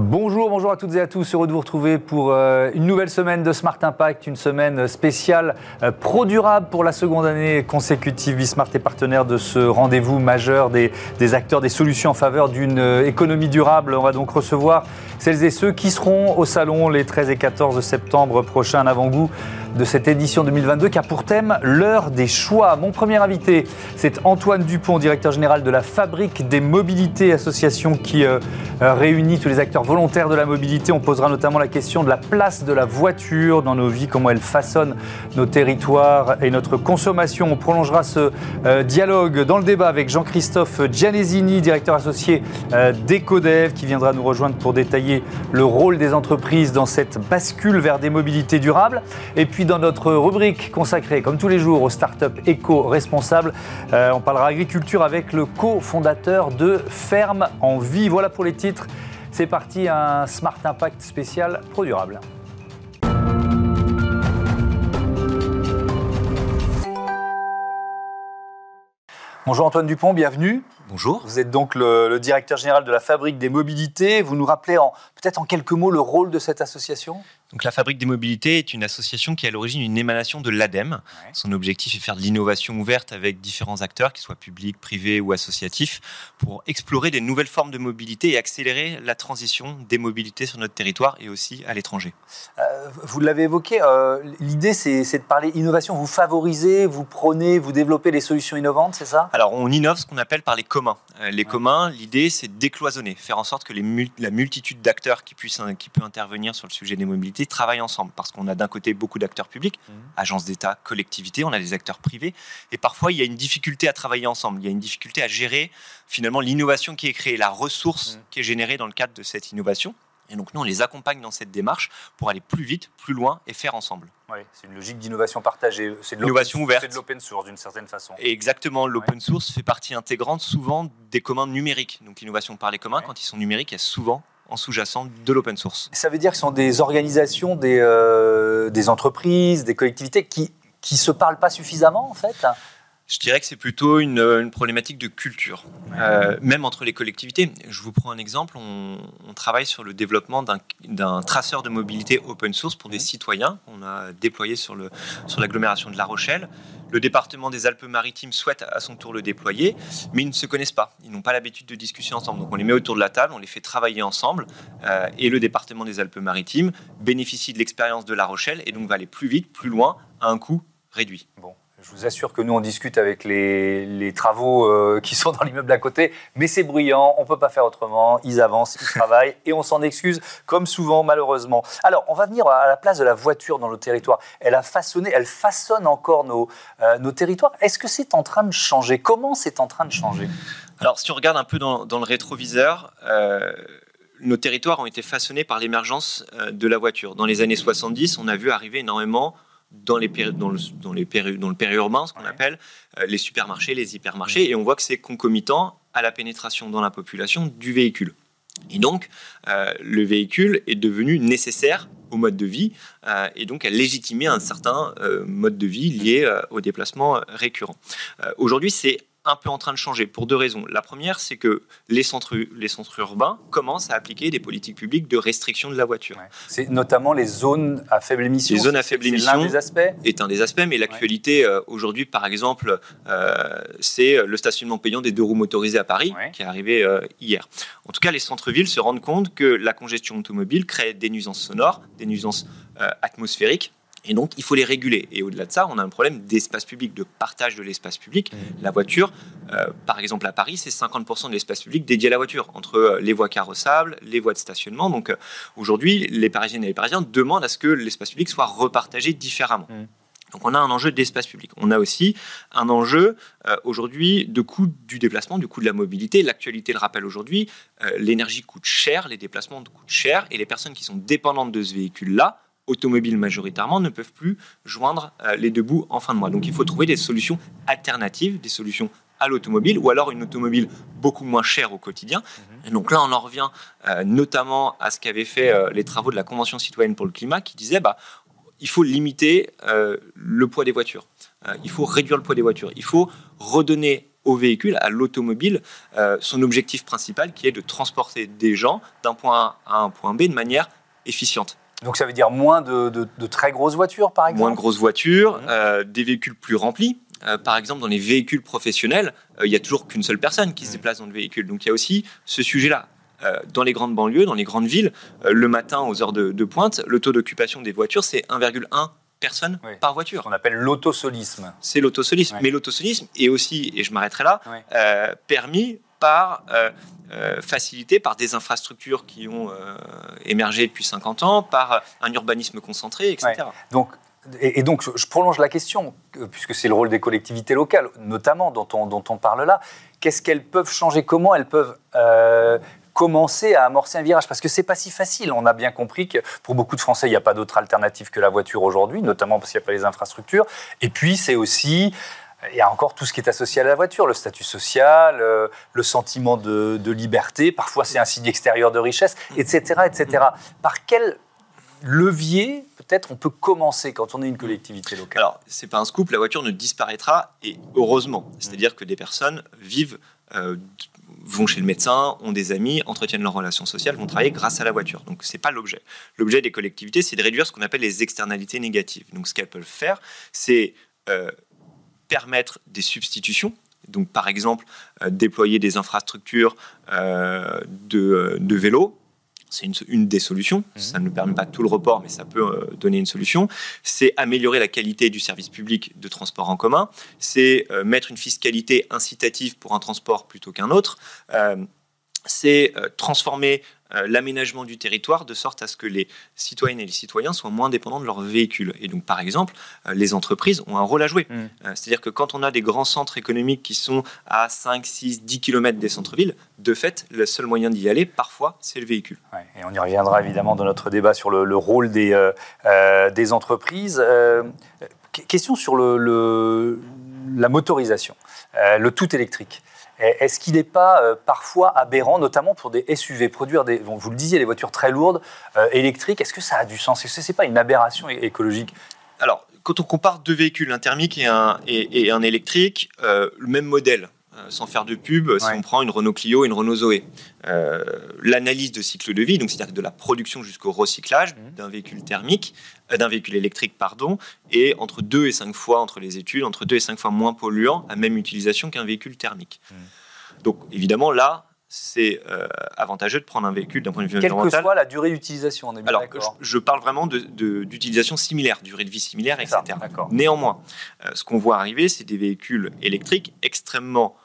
Bonjour, bonjour à toutes et à tous. Heureux de vous retrouver pour euh, une nouvelle semaine de Smart Impact, une semaine spéciale euh, pro durable pour la seconde année consécutive. Bismart est partenaire de ce rendez-vous majeur des, acteurs des solutions en faveur d'une euh, économie durable. On va donc recevoir celles et ceux qui seront au salon les 13 et 14 septembre prochains, un avant-goût de cette édition 2022 qui a pour thème l'heure des choix. Mon premier invité, c'est Antoine Dupont, directeur général de la Fabrique des Mobilités, association qui euh, réunit tous les acteurs volontaires de la mobilité. On posera notamment la question de la place de la voiture dans nos vies, comment elle façonne nos territoires et notre consommation. On prolongera ce euh, dialogue dans le débat avec Jean-Christophe Gianesini, directeur associé euh, d'Ecodev, qui viendra nous rejoindre pour détailler le rôle des entreprises dans cette bascule vers des mobilités durables. Et puis dans notre rubrique consacrée, comme tous les jours, aux startups éco-responsables, euh, on parlera agriculture avec le cofondateur de Ferme en Vie. Voilà pour les titres. C'est parti, un Smart Impact spécial pro durable. Bonjour Antoine Dupont, bienvenue. Bonjour. Vous êtes donc le, le directeur général de la Fabrique des Mobilités. Vous nous rappelez en, peut-être en quelques mots le rôle de cette association? Donc la Fabrique des Mobilités est une association qui est à l'origine une émanation de l'ADEME. Son objectif est de faire de l'innovation ouverte avec différents acteurs, qu'ils soient publics, privés ou associatifs, pour explorer des nouvelles formes de mobilité et accélérer la transition des mobilités sur notre territoire et aussi à l'étranger. Euh, vous l'avez évoqué, euh, l'idée c'est de parler innovation. Vous favorisez, vous prônez, vous développez des solutions innovantes, c'est ça? Alors on innove ce qu'on appelle par les communs. Euh, les communs, l'idée c'est décloisonner, faire en sorte que les la multitude d'acteurs qui, puissent, qui peut intervenir sur le sujet des mobilités travaillent ensemble. Parce qu'on a d'un côté beaucoup d'acteurs publics, Mhm. agences d'État, collectivités, on a des acteurs privés. Et parfois, il y a une difficulté à travailler ensemble. Il y a une difficulté à gérer finalement l'innovation qui est créée, la ressource Mhm. qui est générée dans le cadre de cette innovation. Et donc, nous, on les accompagne dans cette démarche pour aller plus vite, plus loin et faire ensemble. Oui, c'est une logique d'innovation partagée. C'est de Innovation l'open- ouverte. C'est de l'open source d'une certaine façon. Et exactement, l'open source fait partie intégrante souvent des communs numériques. Donc, l'innovation par les communs, Ouais. quand ils sont numériques, il y a souvent en sous-jacent de l'open source. Ça veut dire que ce sont des organisations, des, euh, des entreprises, des collectivités qui qui se parlent pas suffisamment en fait? Je dirais que c'est plutôt une, une problématique de culture, Euh, même entre les collectivités. Je vous prends un exemple, on, on travaille sur le développement d'un- traceur de mobilité open source pour des citoyens qu'on a déployé sur l'agglomération de La Rochelle. Le département des Alpes-Maritimes souhaite à son tour le déployer, mais ils ne se connaissent pas. Ils n'ont pas l'habitude de discuter ensemble. Donc on les met autour de la table, on les fait travailler ensemble, euh, et le département des Alpes-Maritimes bénéficie de l'expérience de La Rochelle et donc va aller plus vite, plus loin, à un coût réduit. Bon, je vous assure que nous on discute avec les, travaux euh, qui sont dans l'immeuble à côté, mais c'est bruyant, on peut pas faire autrement. Ils avancent, ils travaillent et on s'en excuse comme souvent malheureusement. Alors on va venir à la place de la voiture dans nos territoires. Elle a façonné, elle façonne encore nos, euh, nos territoires. Est-ce que c'est en train de changer? Comment c'est en train de changer? Alors, si on regarde un peu dans, le rétroviseur, euh, nos territoires ont été façonnés par l'émergence de la voiture. Dans les années 70, on a vu arriver énormément dans, les péri- dans, le, dans, les péri- dans le périurbain, ce qu'on Ouais. appelle euh, les supermarchés, les hypermarchés, et on voit que c'est concomitant à la pénétration dans la population du véhicule. Et donc, euh, le véhicule est devenu nécessaire au mode de vie, euh, et donc a légitimé un certain euh, mode de vie lié euh, au déplacement récurrent. Aujourd'hui, c'est un peu en train de changer pour deux raisons. La première, c'est que les centres, les centres urbains commencent à appliquer des politiques publiques de restriction de la voiture. C'est notamment les zones à faible émission. Les zones à faible émission. l'un des aspects. est un des aspects, mais l'actualité euh, aujourd'hui, par exemple, euh, c'est le stationnement payant des deux roues motorisées à Paris, Ouais. qui est arrivé euh, hier. En tout cas, les centres-villes se rendent compte que la congestion automobile crée des nuisances sonores, des nuisances atmosphériques. Et donc, il faut les réguler. Et au-delà de ça, on a un problème d'espace public, de partage de l'espace public. La voiture, euh, par exemple à Paris, c'est 50% de l'espace public dédié à la voiture, entre euh, les voies carrossables, les voies de stationnement. Donc euh, aujourd'hui, les Parisiennes et les Parisiens demandent à ce que l'espace public soit repartagé différemment. Mm. Donc on a un enjeu d'espace public. On a aussi un enjeu euh, aujourd'hui de coût du déplacement, du coût de la mobilité. L'actualité le rappelle aujourd'hui, l'énergie coûte cher, les déplacements coûtent cher, et les personnes qui sont dépendantes de ce véhicule-là, automobiles majoritairement, ne peuvent plus joindre euh, les deux bouts en fin de mois. Donc il faut trouver des solutions alternatives, des solutions à l'automobile, ou alors une automobile beaucoup moins chère au quotidien. Et donc là, on en revient euh, notamment à ce qu'avaient fait euh, les travaux de la Convention citoyenne pour le climat, qui disait bah, il faut limiter euh, le poids des voitures. Il faut réduire le poids des voitures. Il faut redonner au véhicule, à l'automobile, son objectif principal qui est de transporter des gens d'un point A à un point B de manière efficiente. Donc ça veut dire moins de, très grosses voitures, par exemple Moins de grosses voitures, mmh. des véhicules plus remplis. par exemple, dans les véhicules professionnels, il n'y a toujours qu'une seule personne qui se mmh. déplace dans le véhicule. Donc il y a aussi ce sujet-là. Euh, dans les grandes banlieues, dans les grandes villes, euh, le matin aux heures de, pointe, le taux d'occupation des voitures, c'est 1,1 personnes par voiture. On appelle l'autosolisme. C'est l'autosolisme. Mais l'autosolisme est aussi, et je m'arrêterai là, euh, permis par, facilité par des infrastructures qui ont émergé depuis 50 ans, par un urbanisme concentré, etc. Donc, et, donc, je prolonge la question, puisque c'est le rôle des collectivités locales, notamment dont on, dont on parle là. Qu'est-ce qu'elles peuvent changer? Comment elles peuvent commencer à amorcer un virage? Parce que c'est pas si facile. On a bien compris que pour beaucoup de Français, il n'y a pas d'autre alternative que la voiture aujourd'hui, notamment parce qu'il n'y a pas les infrastructures. Et puis, c'est aussi il y a encore tout ce qui est associé à la voiture, le statut social, euh, le sentiment de, liberté, parfois c'est un signe extérieur de richesse, etc. etc. Par quel levier peut-être on peut commencer quand on est une collectivité locale? Alors, c'est pas un scoop, la voiture ne disparaîtra, et heureusement. C'est-à-dire que des personnes vivent euh, vont chez le médecin, ont des amis, entretiennent leurs relations sociales, vont travailler grâce à la voiture. Donc ce n'est pas l'objet. L'objet des collectivités, c'est de réduire ce qu'on appelle les externalités négatives. Donc ce qu'elles peuvent faire, c'est euh, permettre des substitutions. Donc par exemple, euh, déployer des infrastructures euh, de, de vélos c'est une, des solutions. Mhm. Ça ne permet pas tout le report, mais ça peut euh, donner une solution. C'est améliorer la qualité du service public de transport en commun. C'est euh, mettre une fiscalité incitative pour un transport plutôt qu'un autre. Euh, c'est transformer euh, l'aménagement du territoire de sorte à ce que les citoyennes et les citoyens soient moins dépendants de leurs véhicules. Et donc, par exemple, euh, les entreprises ont un rôle à jouer. Mm. Euh, c'est-à-dire que quand on a des grands centres économiques qui sont à 5, 6, 10 km des centres-villes, de fait, le seul moyen d'y aller, parfois, c'est le véhicule. et on y reviendra évidemment dans notre débat sur le, rôle des, des entreprises. question sur le, la motorisation, le tout électrique. Est-ce qu'il n'est pas euh, parfois aberrant, notamment pour des SUV, produire des, vous le disiez, des voitures très lourdes, euh, électriques Est-ce que ça a du sens? Est-ce n'est pas une aberration écologique? Alors, quand on compare deux véhicules, un thermique et un, et, un électrique, euh, le même modèle, sans faire de pub, si on prend une Renault Clio et une Renault Zoé. L'analyse de cycle de vie, donc c'est-à-dire de la production jusqu'au recyclage mmh. d'un véhicule thermique, d'un véhicule électrique, pardon, est entre 2 et 5 fois, entre les études, entre 2 et 5 fois moins polluant à même utilisation qu'un véhicule thermique. Mmh. Donc évidemment, là, c'est euh, avantageux de prendre un véhicule d'un point de vue environnemental. Quelle que soit la durée d'utilisation, on est bien Alors, je, je, parle vraiment d'utilisation de, similaire, durée de vie similaire, etc. Néanmoins, euh, ce qu'on voit arriver, c'est des véhicules électriques extrêmement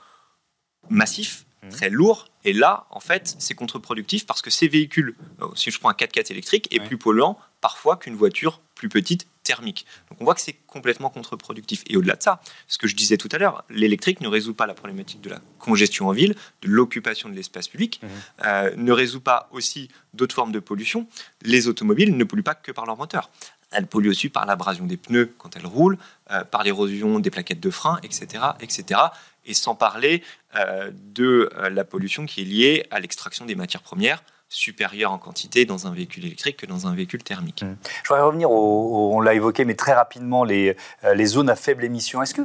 massifs, mmh. très lourds, et là, en fait, c'est contre-productif parce que ces véhicules, euh, si je prends un 4x4 électrique, est plus polluant parfois qu'une voiture plus petite thermique. Donc on voit que c'est complètement contre-productif. Et au-delà de ça, ce que je disais tout à l'heure, l'électrique ne résout pas la problématique de la congestion en ville, de l'occupation de l'espace public, mmh. euh, ne résout pas aussi d'autres formes de pollution. Les automobiles ne polluent pas que par leur moteur. Elles polluent aussi par l'abrasion des pneus quand elles roulent, euh, par l'érosion des plaquettes de frein, etc., etc. Et sans parler euh, de la pollution qui est liée à l'extraction des matières premières, supérieure en quantité dans un véhicule électrique que dans un véhicule thermique. Mmh. Je voudrais revenir, on l'a évoqué, mais très rapidement, les, euh, les zones à faible émission. Est-ce que,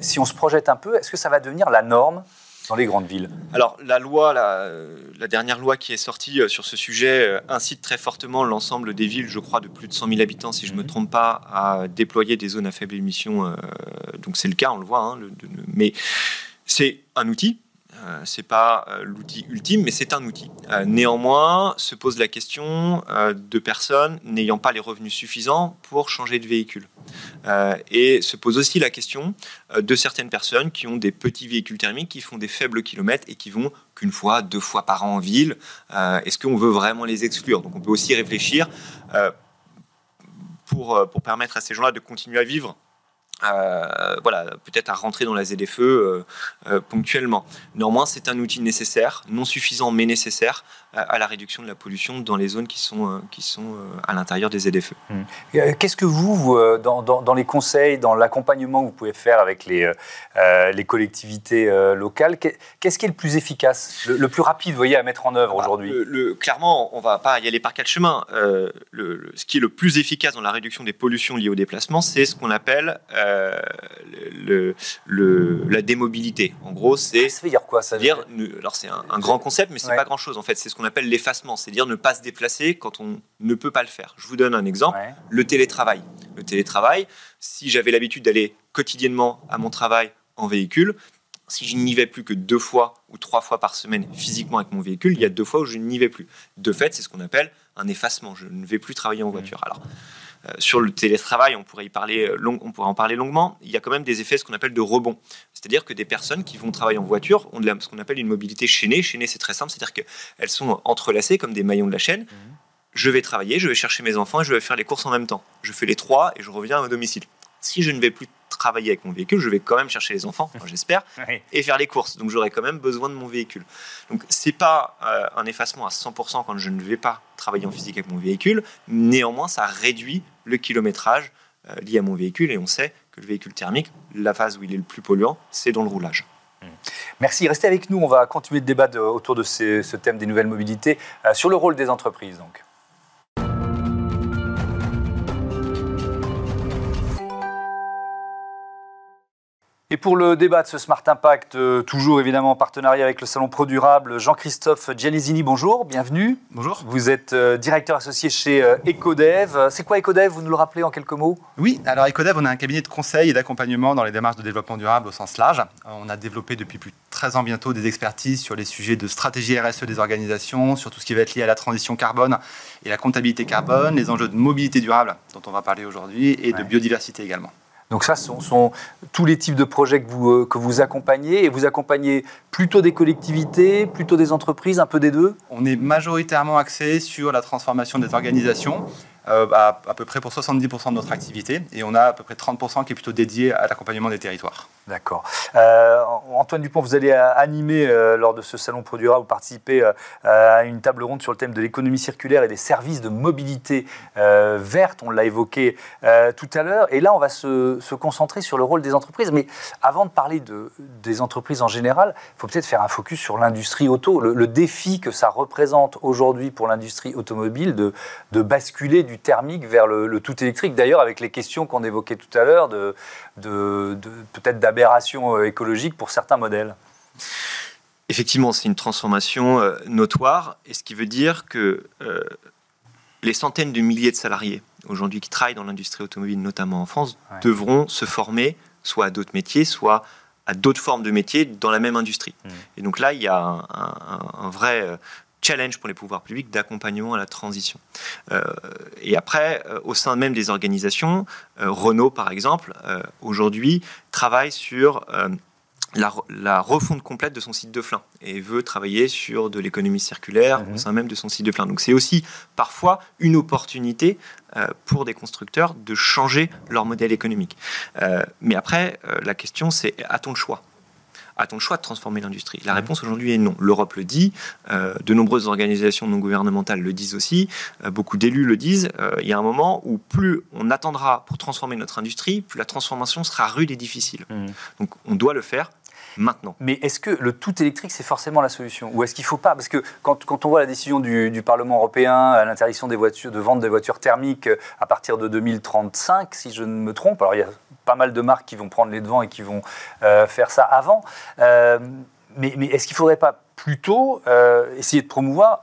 si on se projette un peu, est-ce que ça va devenir la norme dans les grandes villes Alors, la loi, la, la, dernière loi qui est sortie euh, sur ce sujet euh, incite très fortement l'ensemble des villes, je crois, de plus de 100 000 habitants, si je ne me mmh. trompe pas, à déployer des zones à faible émission. donc, c'est le cas, on le voit. Hein, mais c'est un outil euh, c'est pas euh, l'outil ultime, mais c'est un outil. Euh, néanmoins, se pose la question de personnes n'ayant pas les revenus suffisants pour changer de véhicule. et se pose aussi la question de certaines personnes qui ont des petits véhicules thermiques, qui font des faibles kilomètres et qui vont qu'une fois, deux fois par an en ville. Est-ce qu'on veut vraiment les exclure? Donc on peut aussi réfléchir pour, pour permettre à ces gens-là de continuer à vivre voilà, peut-être à rentrer dans la ZFE euh, euh, ponctuellement. Néanmoins, c'est un outil nécessaire, non suffisant mais nécessaire à la réduction de la pollution dans les zones qui sont, qui sont à l'intérieur des ZFE. Mmh. Qu'est-ce que vous, dans, dans, les conseils, dans l'accompagnement que vous pouvez faire avec les, les collectivités locales, qu'est-ce qui est le plus efficace, le, plus rapide, voyez, à mettre en œuvre bah, aujourd'hui? le, Clairement, on ne va pas y aller par quatre chemins. ce qui est le plus efficace dans la réduction des pollutions liées au déplacement, c'est ce qu'on appelle euh, le, le, la démobilité. En gros, c'est. Ça veut dire quoi ça dire, Alors, c'est un, grand concept, mais c'est pas grand chose en fait. C'est ce qu'on appelle l'effacement, c'est dire ne pas se déplacer quand on ne peut pas le faire. Je vous donne un exemple le télétravail. Le télétravail, si j'avais l'habitude d'aller quotidiennement à mon travail en véhicule, si je n'y vais plus que deux fois ou trois fois par semaine physiquement avec mon véhicule, il y a deux fois où je n'y vais plus. De fait, c'est ce qu'on appelle un effacement. Je ne vais plus travailler en voiture. Alors, sur le télétravail, on pourrait, y parler euh, long, on pourrait en parler longuement. Il y a quand même des effets, ce qu'on appelle de rebond. C'est-à-dire que des personnes qui vont travailler en voiture ont ce qu'on appelle une mobilité chaînée. Chaînée, c'est très simple, c'est-à-dire qu'elles sont entrelacées comme des maillons de la chaîne. Mmh. Je vais travailler, je vais chercher mes enfants et je vais faire les courses en même temps. Je fais les trois et je reviens à domicile. Si je ne vais plus travailler avec mon véhicule, je vais quand même chercher les enfants, j'espère, et faire les courses. Donc j'aurai quand même besoin de mon véhicule. Donc c'est pas euh, un effacement à 100% quand je ne vais pas travailler en physique avec mon véhicule. Néanmoins, ça réduit le kilométrage euh, lié à mon véhicule et on sait que le véhicule thermique, la phase où il est le plus polluant, c'est dans le roulage. Mmh. Merci. Restez avec nous. On va continuer le débat autour de ce thème des nouvelles mobilités euh, sur le rôle des entreprises. Donc. Et pour le débat de ce Smart Impact, euh, toujours évidemment en partenariat avec le Salon Pro Durable, Jean-Christophe Gianesini, bonjour, bienvenue. Bonjour. Vous êtes euh, directeur associé chez euh, Ecodev. C'est quoi Ecodev Vous nous le rappelez en quelques mots? Oui, alors Ecodev, on a un cabinet de conseil et d'accompagnement dans les démarches de développement durable au sens large. On a développé depuis plus de 13 ans bientôt des expertises sur les sujets de stratégie RSE des organisations, sur tout ce qui va être lié à la transition carbone et la comptabilité carbone, les enjeux de mobilité durable dont on va parler aujourd'hui et de biodiversité également. Donc ça, ce sont, tous les types de projets que vous, euh, que vous accompagnez. Et vous accompagnez plutôt des collectivités, plutôt des entreprises, un peu des deux? On est majoritairement axé sur la transformation des organisations à, à, peu près pour 70% de notre activité. Et on a à peu près 30% qui est plutôt dédié à l'accompagnement des territoires. D'accord. Euh, Antoine Dupont, vous allez animer lors de ce salon Produira, vous participez à une table ronde sur le thème de l'économie circulaire et des services de mobilité verte. On l'a évoqué tout à l'heure. Et là, on va se, concentrer sur le rôle des entreprises. Mais avant de parler de, des entreprises en général, il faut peut-être faire un focus sur l'industrie auto, le, défi que ça représente aujourd'hui pour l'industrie automobile de basculer du thermique vers le, tout électrique. D'ailleurs, avec les questions qu'on évoquait tout à l'heure, de, de, peut-être d'aberration euh, écologique pour certains modèles. Effectivement, c'est une transformation euh, notoire, et ce qui veut dire que euh, les centaines de milliers de salariés aujourd'hui qui travaillent dans l'industrie automobile, notamment en France, devront se former soit à d'autres métiers, soit à d'autres formes de métiers dans la même industrie. Mmh. Et donc là, il y a un vrai challenge pour les pouvoirs publics d'accompagnement à la transition. Euh, et après, euh, au sein même des organisations, euh, Renault, par exemple, aujourd'hui, travaille sur la, refonte complète de son site de Flin et veut travailler sur de l'économie circulaire mhm. au sein même de son site de Flin. Donc c'est aussi parfois une opportunité pour des constructeurs de changer leur modèle économique. mais après, la question c'est a-t-on le choix? A-t-on le choix de transformer l'industrie La réponse aujourd'hui est non. L'Europe le dit, euh, de nombreuses organisations non gouvernementales le disent aussi, euh, beaucoup d'élus le disent. Euh, il y a un moment où plus on attendra pour transformer notre industrie, plus la transformation sera rude et difficile. Mmh. Donc on doit le faire maintenant. Mais est-ce que le tout électrique, c'est forcément la solution? Ou est-ce qu'il ne faut pas? Parce que quand, quand, on voit la décision du, Parlement européen à l'interdiction des voitures, de vente des voitures thermiques à partir de 2035, si je ne me trompe, alors il y a pas mal de marques qui vont prendre les devants et qui vont euh, faire ça avant. Euh, mais, est-ce qu'il ne faudrait pas plutôt euh, essayer de promouvoir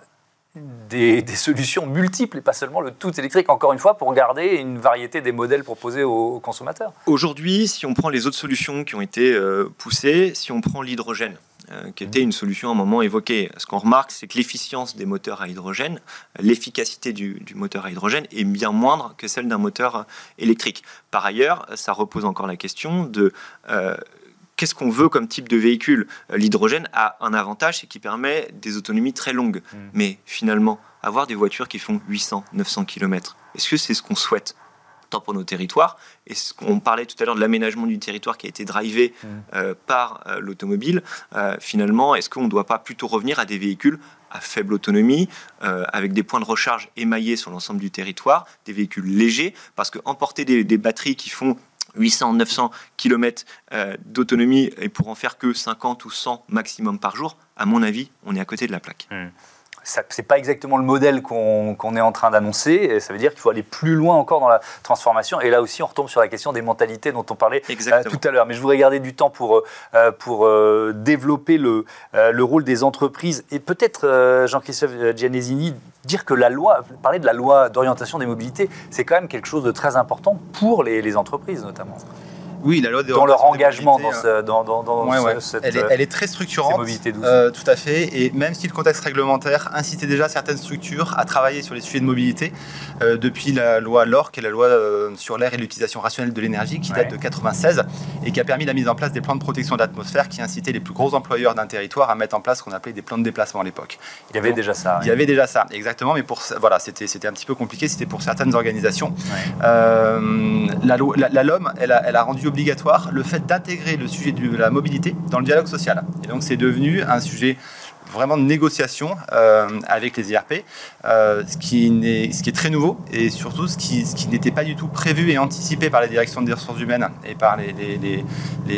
des, solutions multiples et pas seulement le tout électrique, encore une fois, pour garder une variété des modèles proposés aux, consommateurs Aujourd'hui, si on prend les autres solutions qui ont été poussées, si on prend l'hydrogène, euh, qui était une solution à un moment évoquée. Ce qu'on remarque, c'est que l'efficience des moteurs à hydrogène, l'efficacité du, moteur à hydrogène est bien moindre que celle d'un moteur électrique. Par ailleurs, ça repose encore la question de euh, qu'est-ce qu'on veut comme type de véhicule? L'hydrogène a un avantage, c'est qu'il permet des autonomies très longues. Mmh. Mais finalement, avoir des voitures qui font 800, 900 km, est-ce que c'est ce qu'on souhaite? Tant pour nos territoires. Et on parlait tout à l'heure de l'aménagement du territoire qui a été drivé mmh. euh, par euh, l'automobile. Euh, finalement, est-ce qu'on ne doit pas plutôt revenir à des véhicules à faible autonomie, avec des points de recharge émaillés sur l'ensemble du territoire, des véhicules légers, parce que emporter des, batteries qui font 800, 900 km d'autonomie et pour en faire que 50 ou 100 maximum par jour, à mon avis, on est à côté de la plaque. Mmh. Ce n'est pas exactement le modèle qu'on est en train d'annoncer. Ça veut dire qu'il faut aller plus loin encore dans la transformation. Et là aussi, on retombe sur la question des mentalités dont on parlait euh, tout à l'heure. Mais je voudrais garder du temps pour, euh, pour euh, développer le, le rôle des entreprises. Et peut-être, Jean-Christophe Gianesini, dire que la loi, parler de la loi d'orientation des mobilités, c'est quand même quelque chose de très important pour les, les entreprises notamment. Oui, la loi dans leur engagement dans, ce, dans, dans, Cette, elle, est, elle, est, très structurante. Euh, tout à fait. Et même si le contexte réglementaire incitait déjà certaines structures à travailler sur les sujets de mobilité, euh, depuis la loi LOR, qui est la loi euh, sur l'air et l'utilisation rationnelle de l'énergie, qui date de 96 et qui a permis la mise en place des plans de protection de l'atmosphère qui incitaient les plus gros employeurs d'un territoire à mettre en place ce qu'on appelait des plans de déplacement à l'époque. Il y avait déjà ça. Il y avait déjà ça, exactement. Mais pour voilà, c'était c'était un petit peu compliqué. C'était pour certaines organisations. la, la, la LOM, elle a, elle a rendu obligatoire le fait d'intégrer le sujet de la mobilité dans le dialogue social. Et donc c'est devenu un sujet vraiment de négociation euh, avec les IRP, euh, ce, qui est, ce qui est très nouveau et surtout ce qui, ce qui n'était pas du tout prévu et anticipé par la direction des ressources humaines et par les, les,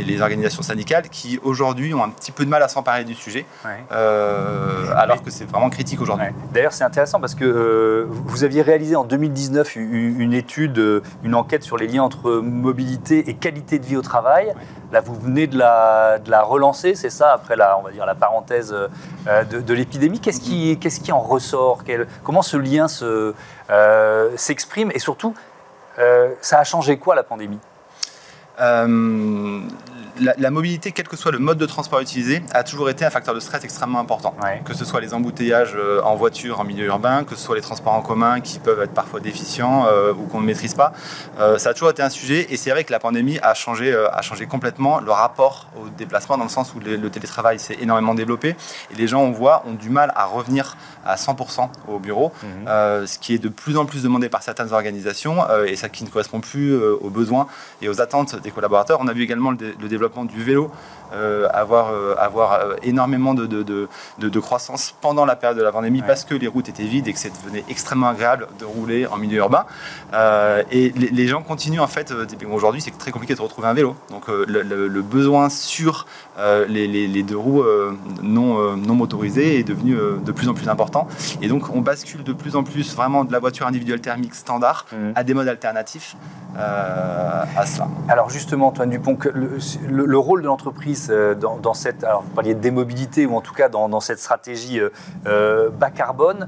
les, organisations syndicales qui aujourd'hui ont un petit peu de mal à s'emparer du sujet, euh, alors que c'est vraiment critique aujourd'hui. D'ailleurs, c'est intéressant parce que vous aviez réalisé en 2019 une étude, une enquête sur les liens entre mobilité et qualité de vie au travail. Là, vous venez de la, relancer, c'est ça, après la, on va dire, la parenthèse euh, de, l'épidémie. Qu'est-ce qui, qui en ressort? Comment ce lien se, euh, s'exprime? Et surtout, euh, ça a changé quoi la pandémie? La, mobilité, quel que soit le mode de transport utilisé, a toujours été un facteur de stress extrêmement important. Que ce soit les embouteillages euh, en voiture, en milieu urbain, que ce soit les transports en commun qui peuvent être parfois déficients euh, ou qu'on ne maîtrise pas, euh, ça a toujours été un sujet. Et c'est vrai que la pandémie a changé, a changé complètement le rapport au déplacement dans le sens où le, télétravail s'est énormément développé et les gens, on voit, ont du mal à revenir à 100% au bureau, mhm. ce qui est de plus en plus demandé par certaines organisations et ça qui ne correspond plus aux besoins et aux attentes des collaborateurs. On a vu également le, le développement du vélo euh, avoir, euh, avoir euh, énormément de, de, de, croissance pendant la période de la pandémie parce que les routes étaient vides et que ça devenait extrêmement agréable de rouler en milieu urbain. et les, gens continuent en fait, aujourd'hui c'est très compliqué de retrouver un vélo. Donc le, besoin sur les, les, deux roues non, non motorisées est devenu de plus en plus important. Et donc on bascule de plus en plus vraiment de la voiture individuelle thermique standard mmh. à des modes alternatifs à cela. Alors justement Antoine Dupont, le, le rôle de l'entreprise euh, dans, cette, alors vous parliez de démobilité ou en tout cas dans, cette stratégie euh, euh, bas carbone,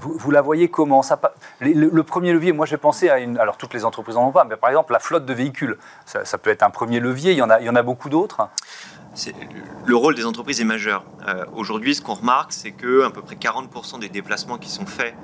vous, la voyez comment? Ça, le, premier levier, moi j'ai pensé à une, alors toutes les entreprises n'en ont pas, mais par exemple la flotte de véhicules, ça, peut être un premier levier, il y en a, il y en a beaucoup d'autres. Le rôle des entreprises est majeur. Aujourd'hui, ce qu'on remarque, c'est que à peu près 40% des déplacements qui sont faits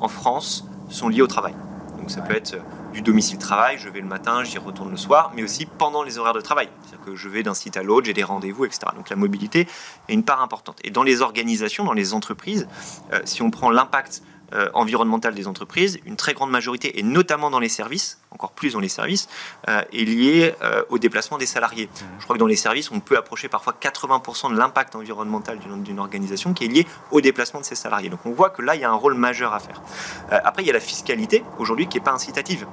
en France sont liés au travail. Donc ça peut être du domicile travail, je vais le matin, j'y retourne le soir, mais aussi pendant les horaires de travail. C'est-à-dire que je vais d'un site à l'autre, j'ai des rendez-vous, etc. Donc la mobilité est une part importante. Et dans les organisations, dans les entreprises, euh, si on prend l'impact euh, environnemental des entreprises, une très grande majorité, et notamment dans les services, encore plus dans les services, euh, est liée au déplacement des salariés. Mmh. Je crois que dans les services, on peut approcher parfois 80% de l'impact environnemental d'une organisation qui est lié au déplacement de ses salariés. Donc on voit que là, il y a un rôle majeur à faire. après, il y a la fiscalité, aujourd'hui, qui n'est pas incitative.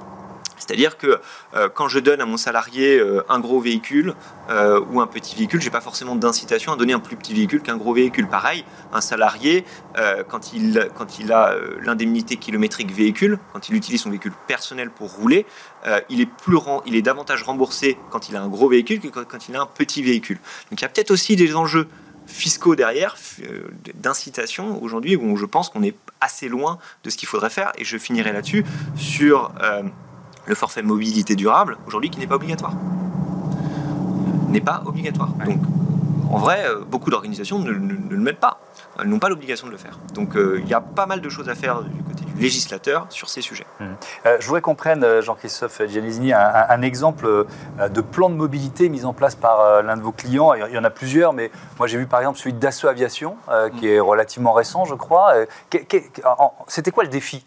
C'est-à-dire que euh, quand je donne à mon salarié euh, un gros véhicule euh, ou un petit véhicule, je n'ai pas forcément d'incitation à donner un plus petit véhicule qu'un gros véhicule. Pareil, un salarié, quand, il, quand il a l'indemnité kilométrique véhicule, quand il utilise son véhicule personnel pour rouler, il, est plus il est davantage remboursé quand il a un gros véhicule que quand, il a un petit véhicule. Donc il y a peut-être aussi des enjeux fiscaux derrière, d'incitation aujourd'hui, où je pense qu'on est assez loin de ce qu'il faudrait faire. Et je finirai là-dessus sur le forfait mobilité durable, aujourd'hui, qui n'est pas obligatoire. N'est pas obligatoire. Donc, en vrai, euh, beaucoup d'organisations ne, le mettent pas. Elles n'ont pas l'obligation de le faire. Donc, euh, il y a pas mal de choses à faire du côté du législateur sur ces sujets. Mmh. Euh, je voudrais qu'on prenne, Jean-Christophe Giannisini, un, exemple de plan de mobilité mis en place par l'un de vos clients. Il y en a plusieurs, mais moi j'ai vu par exemple celui de Dassault Aviation, qui mmh. est relativement récent, je crois. C'était quoi le défi?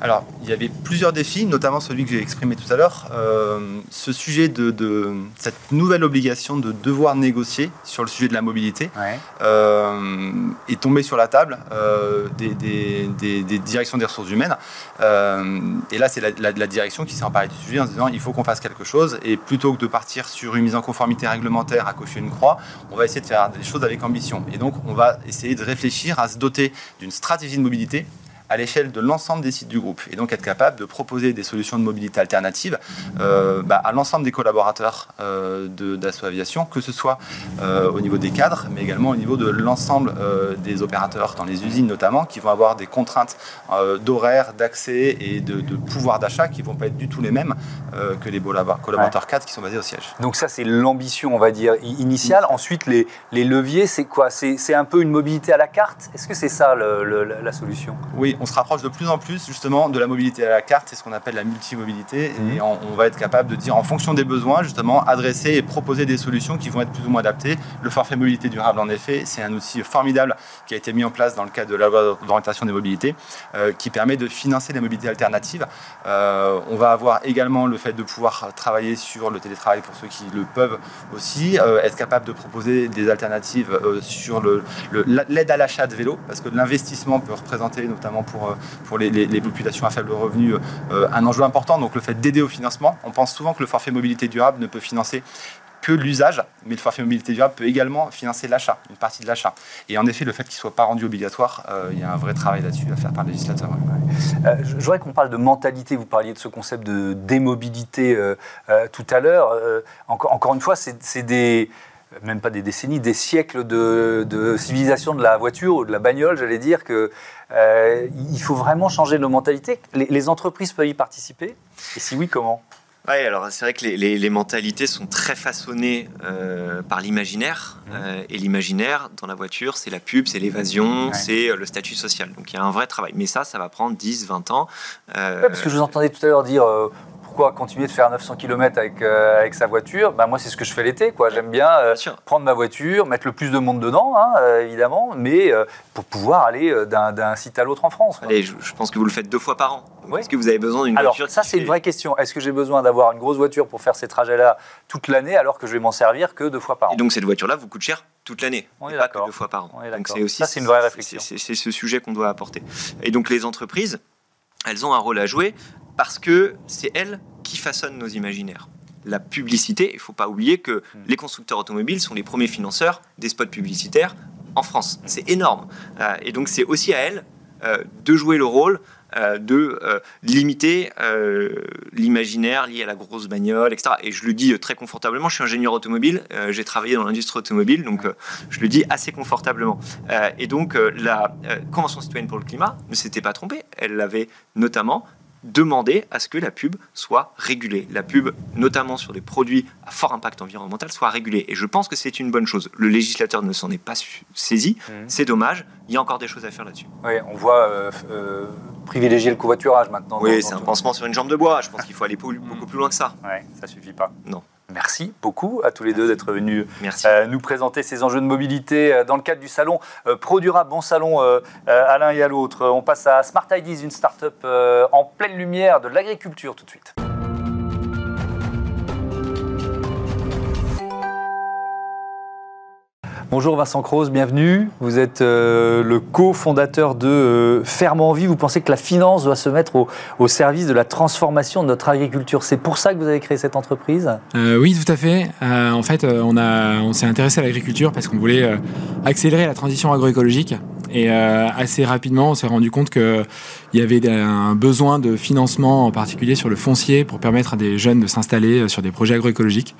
Alors, il y avait plusieurs défis, notamment celui que j'ai exprimé tout à l'heure. Euh, ce sujet de, cette nouvelle obligation de devoir négocier sur le sujet de la mobilité euh, est tombé sur la table euh, des, directions des ressources humaines. et là, c'est la, la, direction qui s'est emparée du sujet en se disant il faut qu'on fasse quelque chose. Et plutôt que de partir sur une mise en conformité réglementaire à cocher une croix, on va essayer de faire des choses avec ambition. Et donc, on va essayer de réfléchir à se doter d'une stratégie de mobilité à l'échelle de l'ensemble des sites du groupe. Et donc être capable de proposer des solutions de mobilité alternatives euh, bah, à l'ensemble des collaborateurs euh, d'Asso Aviation, que ce soit euh, au niveau des cadres, mais également au niveau de l'ensemble euh, des opérateurs dans les usines notamment, qui vont avoir des contraintes d'horaire, d'accès et de, pouvoir d'achat qui vont pas être du tout les mêmes que les collaborateurs cadres qui sont basés au siège. Donc ça c'est l'ambition on va dire initiale. Ensuite les, les leviers c'est quoi? C'est un peu une mobilité à la carte? Est-ce que c'est ça la solution? Oui, on se rapproche de plus en plus justement de la mobilité à la carte, c'est ce qu'on appelle la multimobilité, et mhm. on, va être capable de dire en fonction des besoins, justement, adresser et proposer des solutions qui vont être plus ou moins adaptées. Le forfait mobilité durable, en effet, c'est un outil formidable qui a été mis en place dans le cadre de la loi d'orientation des mobilités, euh, qui permet de financer les mobilités alternatives. Euh, on va avoir également le fait de pouvoir travailler sur le télétravail pour ceux qui le peuvent aussi, euh, être capable de proposer des alternatives sur l'aide à l'achat de vélo, parce que l'investissement peut représenter notamment pour, euh, pour les, populations à faible revenu euh, un enjeu important. Donc le fait d'aider au financement, on pense souvent que le forfait mobilité durable ne peut financer que l'usage, mais le forfait mobilité durable peut également financer l'achat, une partie de l'achat. Et en effet, le fait qu'il ne soit pas rendu obligatoire, euh, il y a un vrai travail là-dessus à faire par le législateur. je, voudrais qu'on parle de mentalité. Vous parliez de ce concept de démobilité tout à l'heure. encore, encore une fois, c'est des même pas des décennies, des siècles de, civilisation de la voiture ou de la bagnole, j'allais dire que euh, il faut vraiment changer nos mentalités. Les, entreprises peuvent y participer Et si oui, comment? Oui, alors c'est vrai que les, mentalités sont très façonnées euh, par l'imaginaire. Mmh. Euh, et l'imaginaire, dans la voiture, c'est la pub, c'est l'évasion, c'est le statut social. Donc il y a un vrai travail. Mais ça, ça va prendre 10, 20 ans. parce que je vous entendais tout à l'heure dire pourquoi continuer de faire 900 km avec, euh, avec sa voiture bah, Moi, c'est ce que je fais l'été. quoi. J'aime bien, euh, prendre ma voiture, mettre le plus de monde dedans, hein, euh, évidemment, mais pour pouvoir aller d'un site à l'autre en France. Allez, je, pense que vous le faites deux fois par an. Est-ce que vous avez besoin d'une voiture Alors, ça, c'est une vraie question. Est-ce que j'ai besoin d'avoir une grosse voiture pour faire ces trajets-là toute l'année alors que je vais m'en servir que deux fois par an? Et donc, cette voiture-là vous coûte cher toute l'année, pas que deux fois par an. donc, c'est aussi ça, c'est une vraie réflexion. C'est ce sujet qu'on doit apporter. Et donc, les entreprises, elles ont un rôle à jouer parce que c'est elles qui façonnent nos imaginaires. La publicité, il ne faut pas oublier que hmm. les constructeurs automobiles sont les premiers financeurs des spots publicitaires en France. C'est énorme. Euh, et donc c'est aussi à elles euh, de jouer le rôle euh, de limiter l'imaginaire lié à la grosse bagnole, etc. Et je le dis très confortablement, je suis ingénieur automobile, j'ai travaillé dans l'industrie automobile, donc je le dis assez confortablement. et donc la Convention citoyenne pour le climat ne s'était pas trompée, elle l'avait notamment demander à ce que la pub soit régulée. La pub, notamment sur des produits à fort impact environnemental, soit régulée. Et je pense que c'est une bonne chose. Le législateur ne s'en est pas saisi. Mmh. C'est dommage. Il y a encore des choses à faire là-dessus. Oui, on voit euh, euh, privilégier le covoiturage maintenant. Oui, c'est un pansement sur une jambe de bois. Je pense qu'il faut aller beaucoup mmh. plus loin que ça. Oui, ça suffit pas. Non. Merci beaucoup à tous les deux d'être venus euh, nous présenter ces enjeux de mobilité euh, dans le cadre du salon euh, ProDura, bon salon à l'un et à l'autre. On passe à Smart Ideas, une start-up en pleine lumière de l'agriculture tout de suite. Bonjour Vincent Croze, bienvenue. Vous êtes euh, le cofondateur de euh, Ferme en Vie. Vous pensez que la finance doit se mettre au, service de la transformation de notre agriculture. C'est pour ça que vous avez créé cette entreprise? Euh, Oui, tout à fait. en fait, on, s'est intéressé à l'agriculture parce qu'on voulait accélérer la transition agroécologique. Et assez rapidement, on s'est rendu compte qu'il y avait un besoin de financement, en particulier sur le foncier, pour permettre à des jeunes de s'installer sur des projets agroécologiques.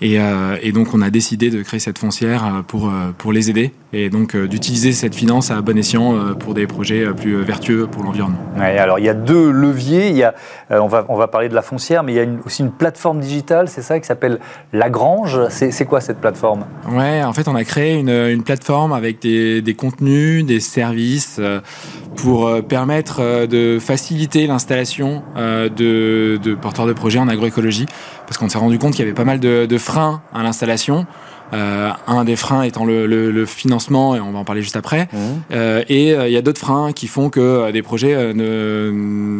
Et, et donc, on a décidé de créer cette foncière pour euh, pour les aider et donc euh, d'utiliser cette finance à bon escient euh, pour des projets plus vertueux pour l'environnement. alors il y a deux leviers. Il y a, on, va, on va parler de la foncière, mais il y a aussi une plateforme digitale, c'est ça, qui s'appelle Lagrange. C'est quoi cette plateforme? Ouais, en fait, on a créé une, une plateforme avec des, des, contenus, des services pour permettre de faciliter l'installation de, de, porteurs de projets en agroécologie, parce qu'on s'est rendu compte qu'il y avait pas mal de, de freins à l'installation. Euh, un des freins étant le, le- le financement, et on va en parler juste après. Mmh. Euh, et euh, il y a d'autres freins qui font que euh, des projets euh,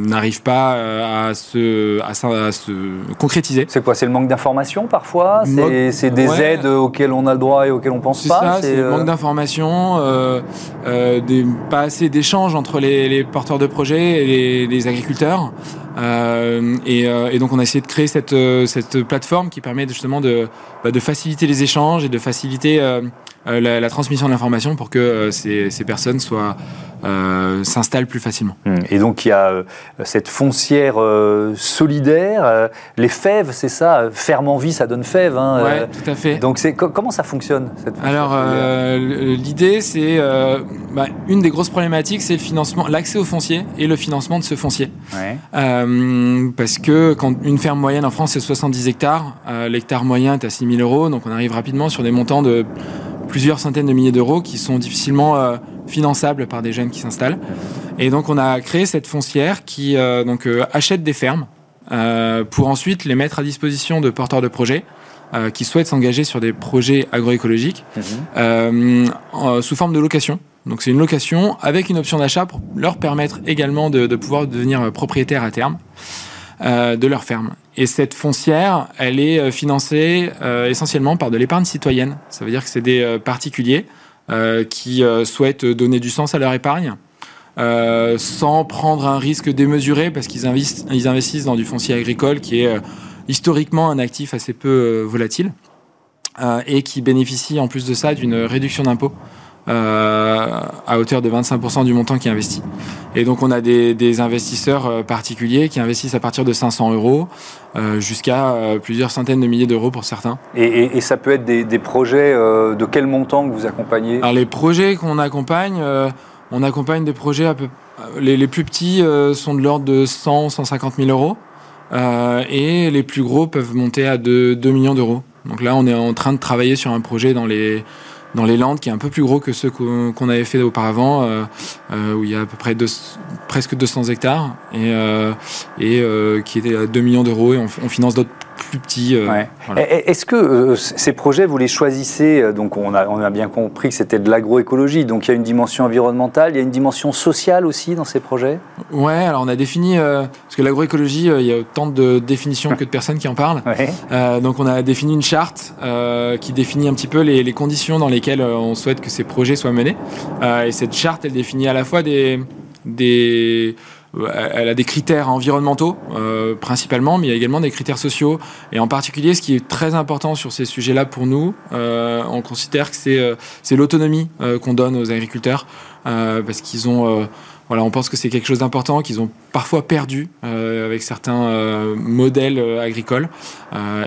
n'arrivent pas à se, à, se- à se concrétiser. C'est quoi C'est le manque d'information parfois? C'est des ouais. aides auxquelles on a le droit et auxquelles on pense pas? c'est euh, manque d'informations, euh, euh, des- pas assez d'échanges entre les, les porteurs de projets et les, les agriculteurs. Euh, et, euh, et donc on a essayé de créer cette, euh, plateforme qui permet justement de, bah, de faciliter les échanges et de faciliter la, la transmission de l'information pour que euh, ces, ces personnes soient euh, s'installent plus facilement. Mmh. Et donc il y a euh, cette foncière euh, solidaire, euh, les fèves, c'est ça, euh, ferme en vie, ça donne fève. hein, Ouais, euh, tout à fait. donc c'est comment ça fonctionne cette Alors, euh, l'idée, c'est euh, bah, une des grosses problématiques, c'est le financement, l'accès au foncier et le financement de ce foncier. Ouais. Euh, parce que quand une ferme moyenne en France c'est 70 hectares, euh, l'hectare moyen est à 6 000 euros, donc on arrive rapidement sur des montants de plusieurs centaines de milliers d'euros qui sont difficilement euh, finançables par des jeunes qui s'installent. Et donc on a créé cette foncière qui euh, donc euh, achète des fermes euh, pour ensuite les mettre à disposition de porteurs de projets euh, qui souhaitent s'engager sur des projets agroécologiques en- sous forme de location. Donc c'est une location avec une option d'achat pour leur permettre également de, de pouvoir devenir propriétaire à terme euh, de leur ferme. Et cette foncière, elle est euh, financée euh, essentiellement par de l'épargne citoyenne. Ça veut dire que c'est des particuliers qui souhaitent donner du sens à leur épargne. sans prendre un risque démesuré parce qu'ils investissent, dans du foncier agricole qui est historiquement un actif assez peu volatile et qui bénéficie en plus de ça d'une réduction d'impôt à hauteur de 25% du montant qui est investi. Et donc on a des, des investisseurs euh, particuliers qui investissent à partir de 500 euros euh, jusqu'à euh, plusieurs centaines de milliers d'euros pour certains. Et, et- et ça peut être des, des projets euh, de quel montant que vous accompagnez? Alors les projets qu'on accompagne, euh, on accompagne des projets un peu... Les, les plus petits euh, sont de l'ordre de 100, 150 000 euros. Euh, et les plus gros peuvent monter à 2, 2 millions d'euros. Donc là, on est en train de travailler sur un projet dans les, dans les Landes qui est un peu plus gros que ceux qu'on avait fait auparavant, euh, euh, où il y a à peu près deux- presque 200 hectares et, euh, qui était à 2 millions d'euros. Et on finance d'autres plus petits. euh, Ouais. voilà. Est-ce que euh, ces projets, vous les choisissez euh, Donc, on a, on a bien compris que c'était de l'agroécologie. Donc, il y a une dimension environnementale, il y a une dimension sociale aussi dans ces projets? Ouais, alors on a défini, parce que l'agroécologie, il y a autant de définitions que de personnes qui en parlent. Ouais. Donc on a défini une charte qui définit un petit peu les, les conditions dans lesquelles on souhaite que ces projets soient menés. Et cette charte, elle définit à la fois des, des elle a des critères environnementaux euh, principalement, mais il y a également des critères sociaux. Et en particulier, ce qui est très important sur ces sujets-là pour nous, euh, on considère que c'est euh, l'autonomie euh, qu'on donne aux agriculteurs, euh, parce qu'ils ont, euh, voilà, on pense que c'est quelque chose d'important qu'ils ont parfois perdu euh, avec certains euh, modèles euh, agricoles.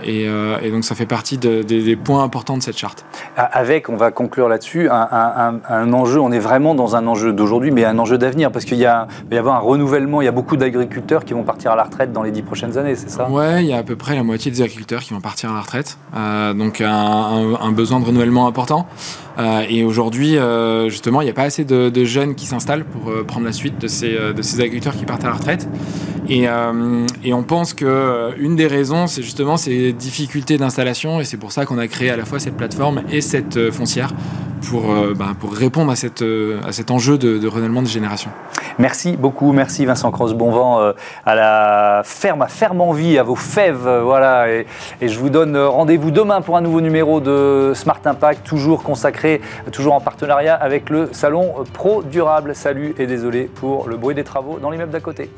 Et, et donc ça fait partie de- des- des points importants de cette charte. Avec, on va conclure là-dessus, un, un- un- un enjeu, on est vraiment dans un enjeu d'aujourd'hui, mais un enjeu d'avenir, parce qu'il y a, il va y avoir un renouvellement, il y a beaucoup d'agriculteurs qui vont partir à la retraite dans les dix prochaines années, c'est ça? Ouais, il y a à peu près la moitié des agriculteurs qui vont partir à la retraite, Euh, donc un, besoin de renouvellement important. Euh, et aujourd'hui, euh, justement, il n'y a pas assez de, de jeunes qui s'installent pour prendre la suite de ces, de ces agriculteurs qui partent à la retraite. Et, euh, et on pense que euh, une des raisons, c'est justement ces difficultés d'installation, et c'est pour ça qu'on a créé à la fois cette plateforme et cette euh, foncière pour, euh, ben, pour répondre à, euh, à cet enjeu de, renouvellement des générations. Merci beaucoup, merci Vincent Cross-Bonvent euh, à la ferme, à Ferme en Vie, à vos fèves, voilà. Et, je vous donne rendez-vous demain pour un nouveau numéro de Smart Impact, toujours consacré, toujours en partenariat avec le salon Pro Durable. Salut et désolé pour le bruit des travaux dans l'immeuble d'à côté.